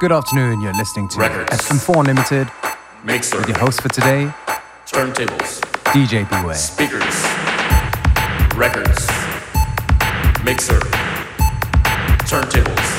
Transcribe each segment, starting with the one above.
Good afternoon. You're listening to Records. FM4 Limited. Mixer. With your host for today, Turntables. DJ Beware. Speakers. Records. Mixer. Turntables.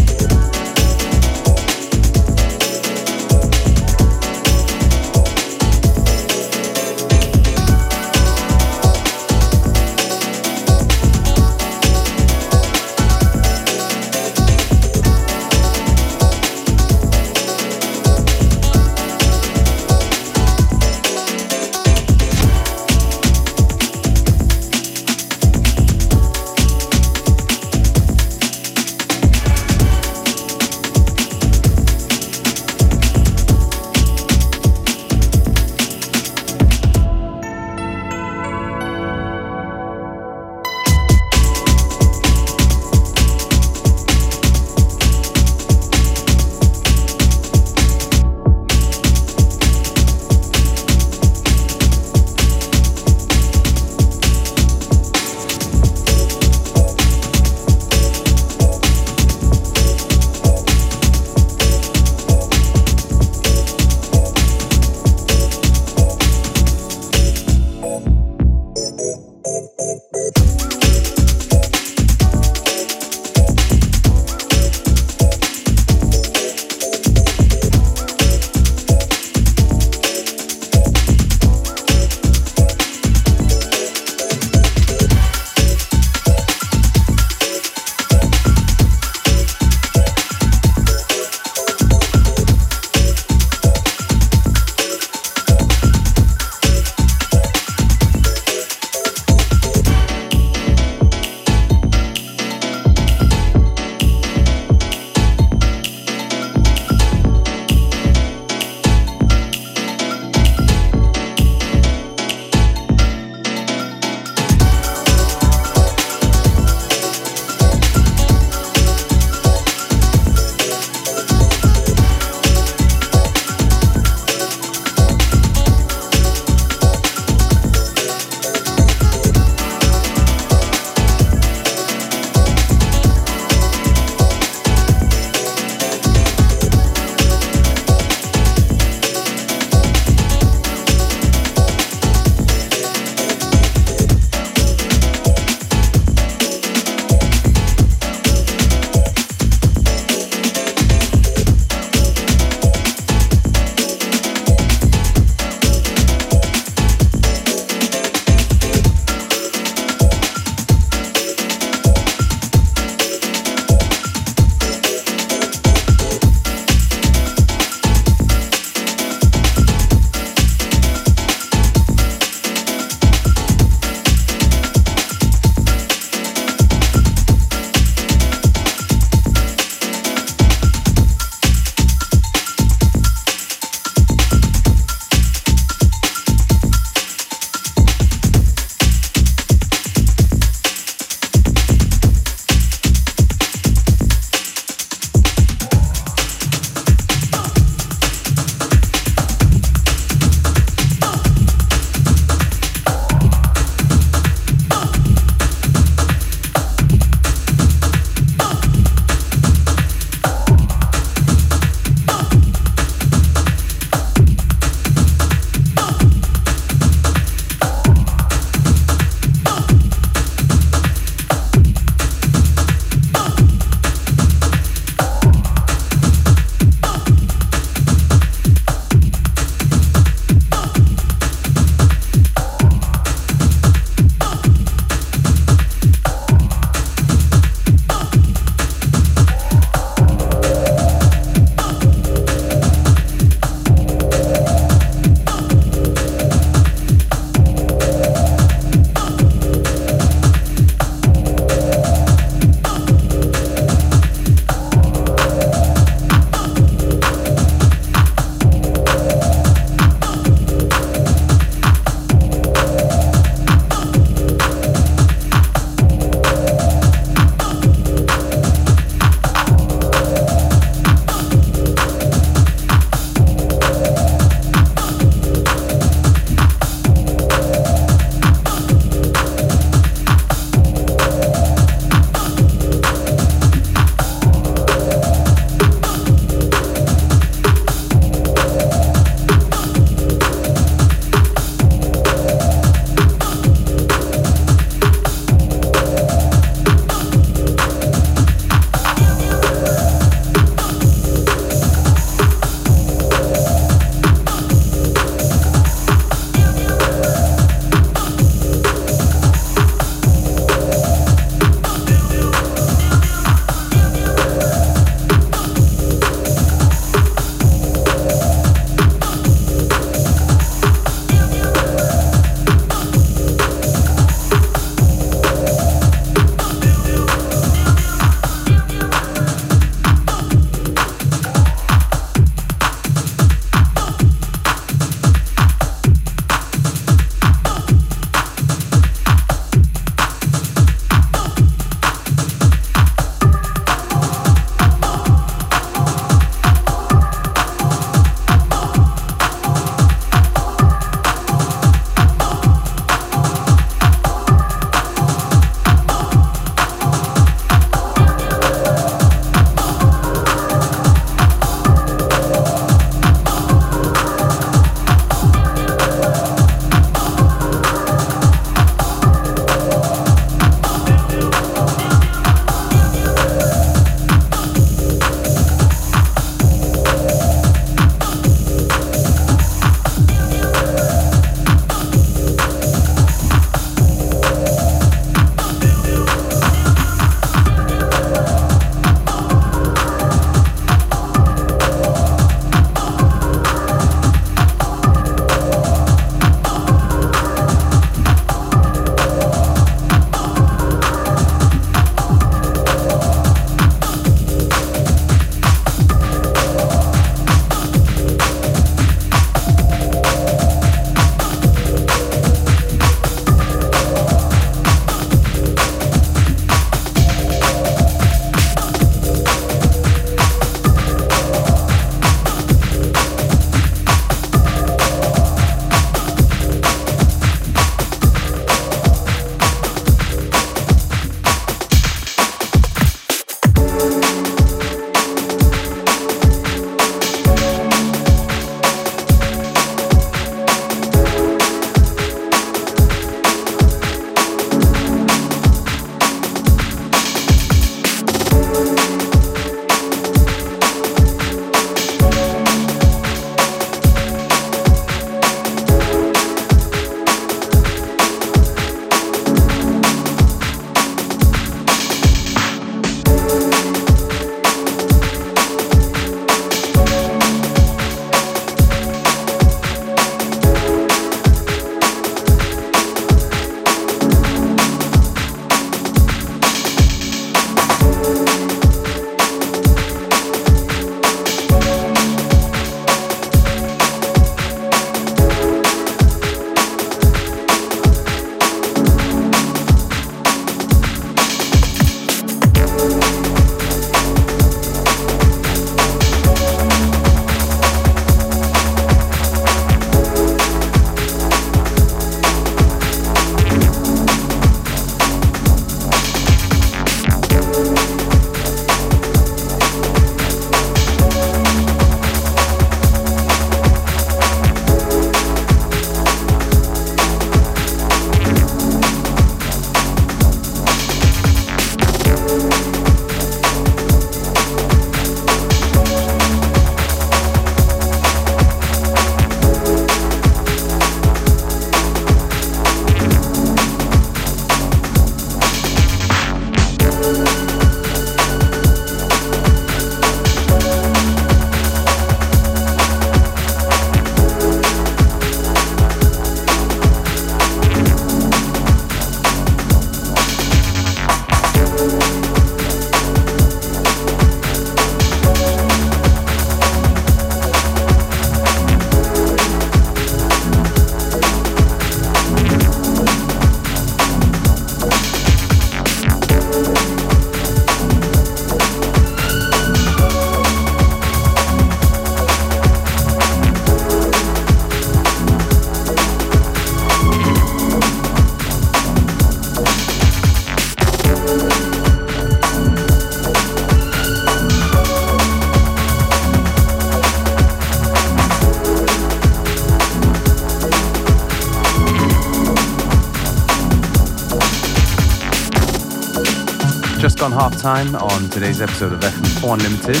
Time on today's episode of FM4 Unlimited.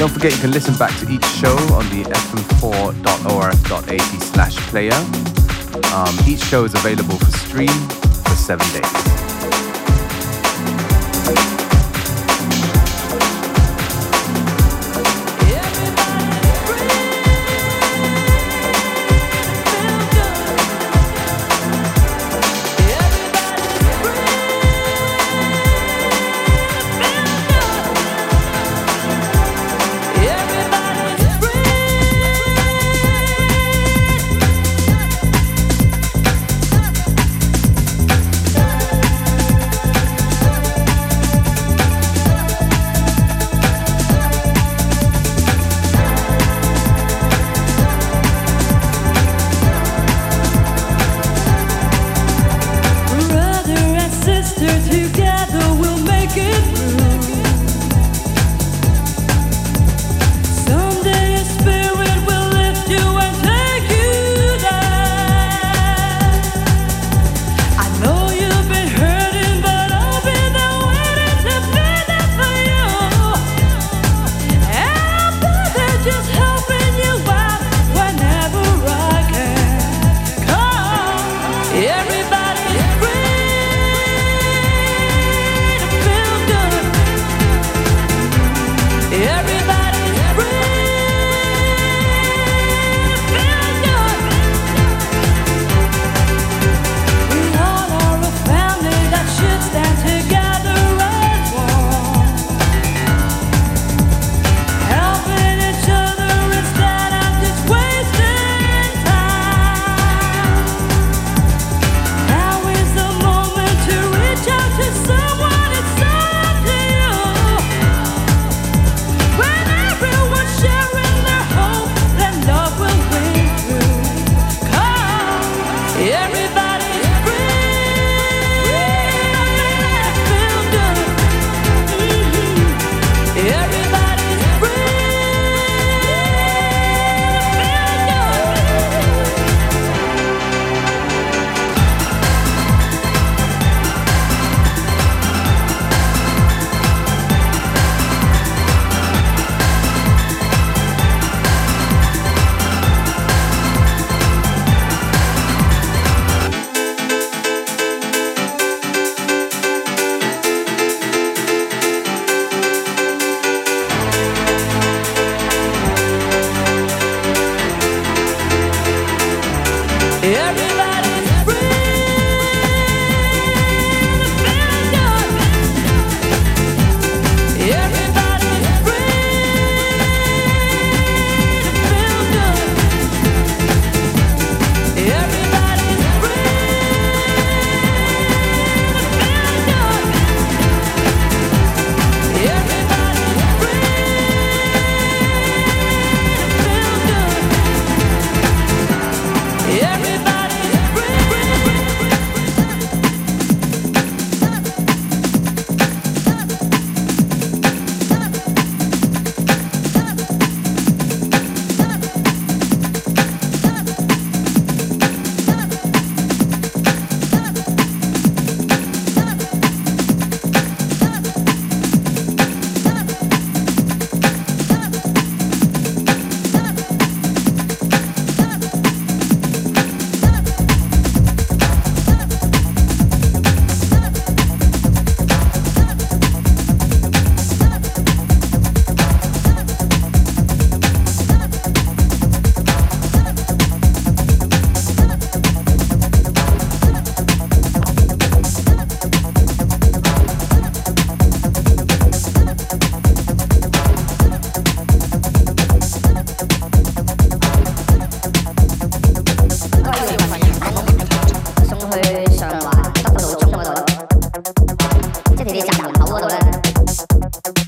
Don't forget you can listen back to each show on the fm4.orf.at slash player. Um, each show is available for stream for seven days.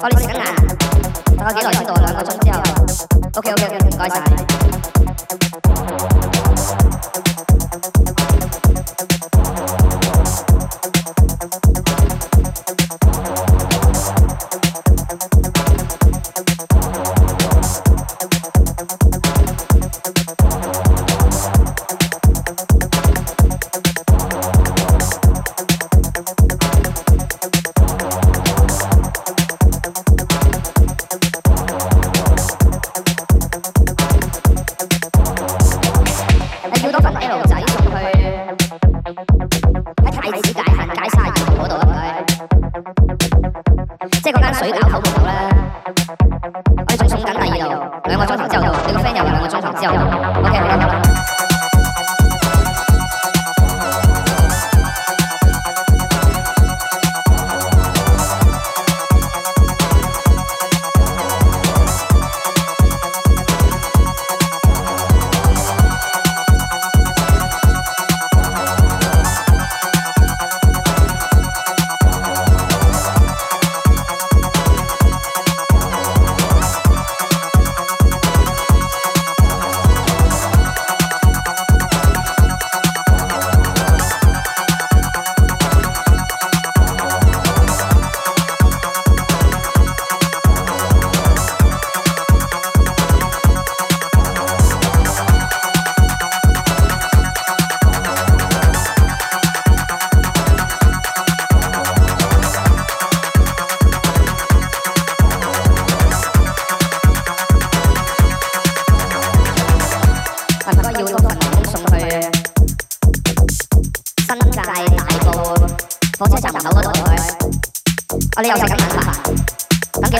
có lý ngắn ngã. Các con nghĩ rồi chúng tôi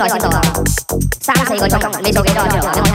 小心走了。杀个装备没谁给我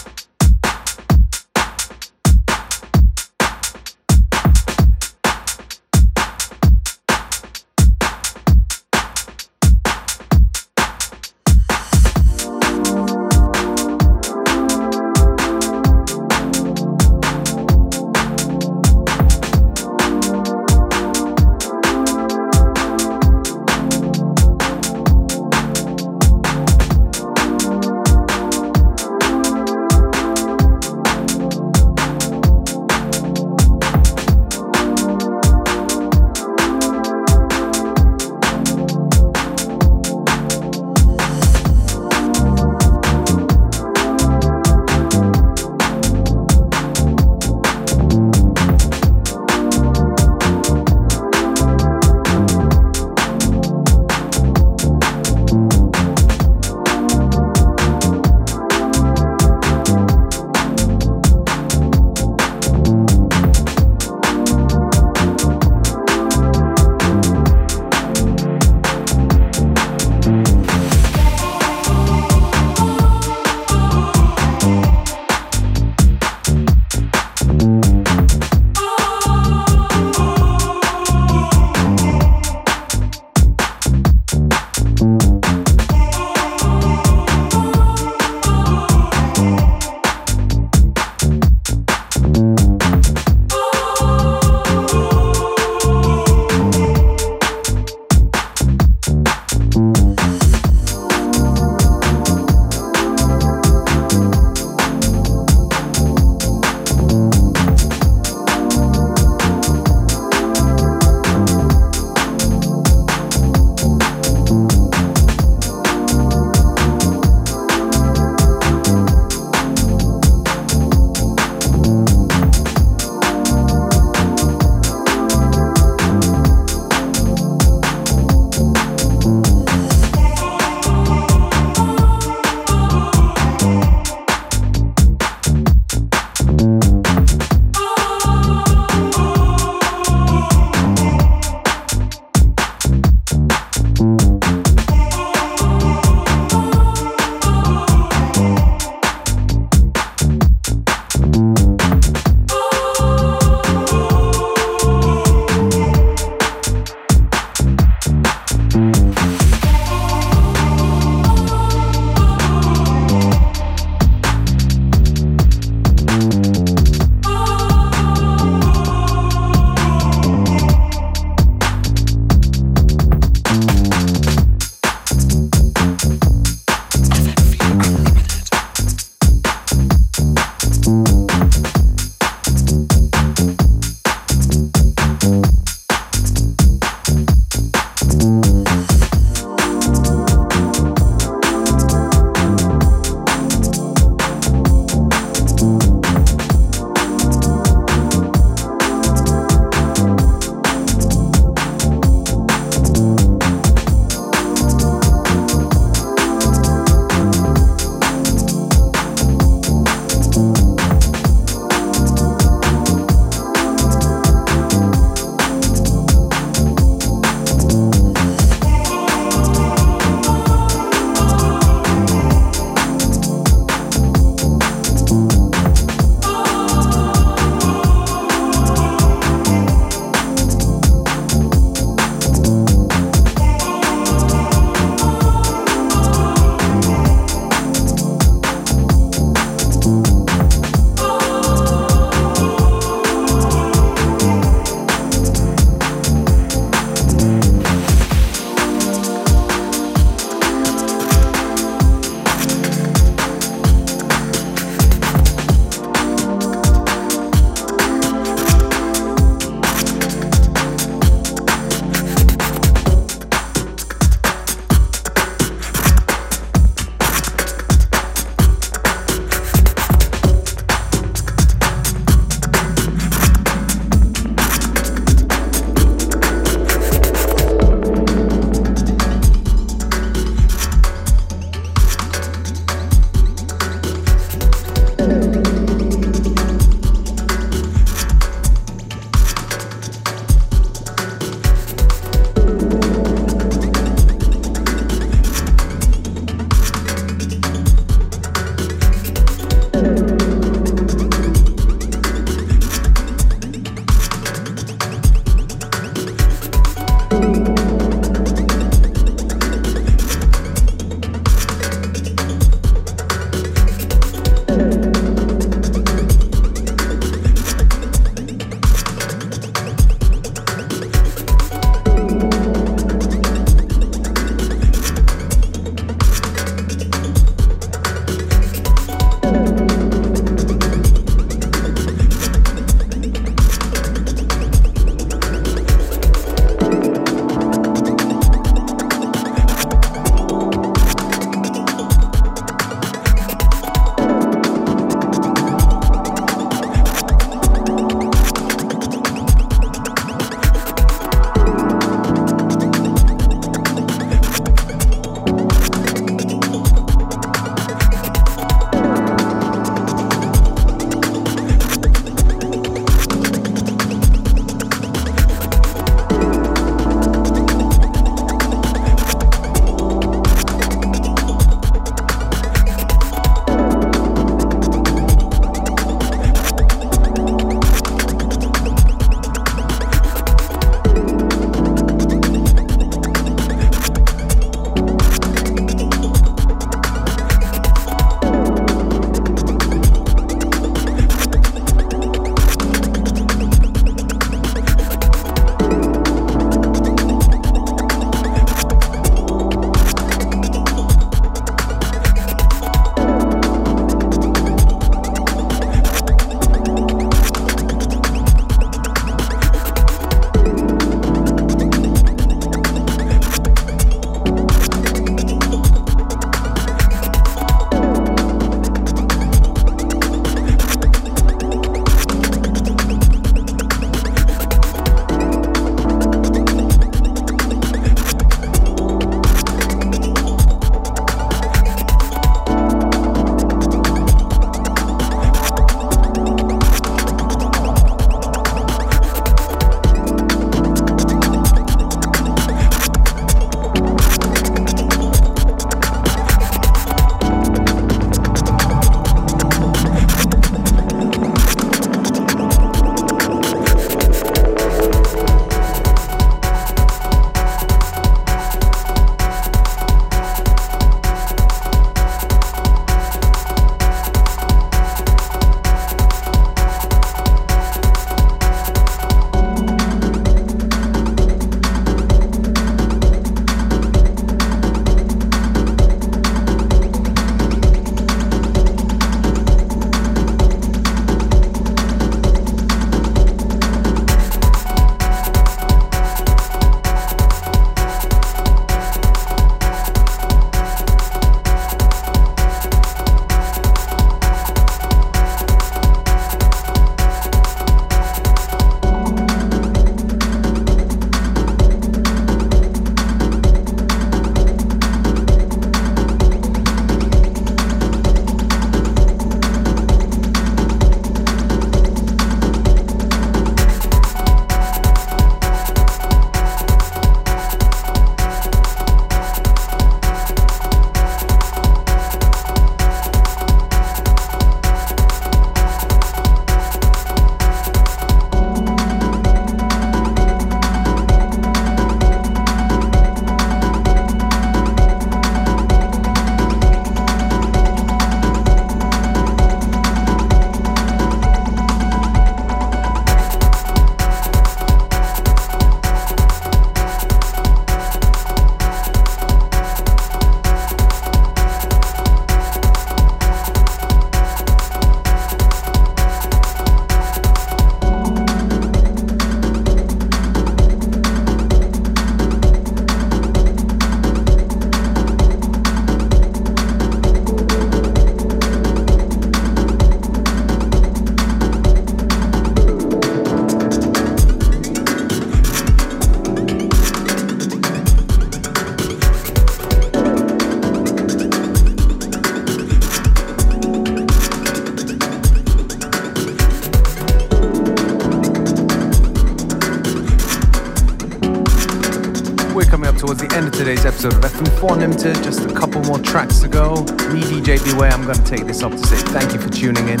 of FM4 Unlimited. Just a couple more tracks to go. Me, DJ Beware, I'm going to take this up to say thank you for tuning in.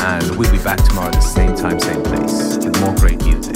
And we'll be back tomorrow at the same time, same place with more great music.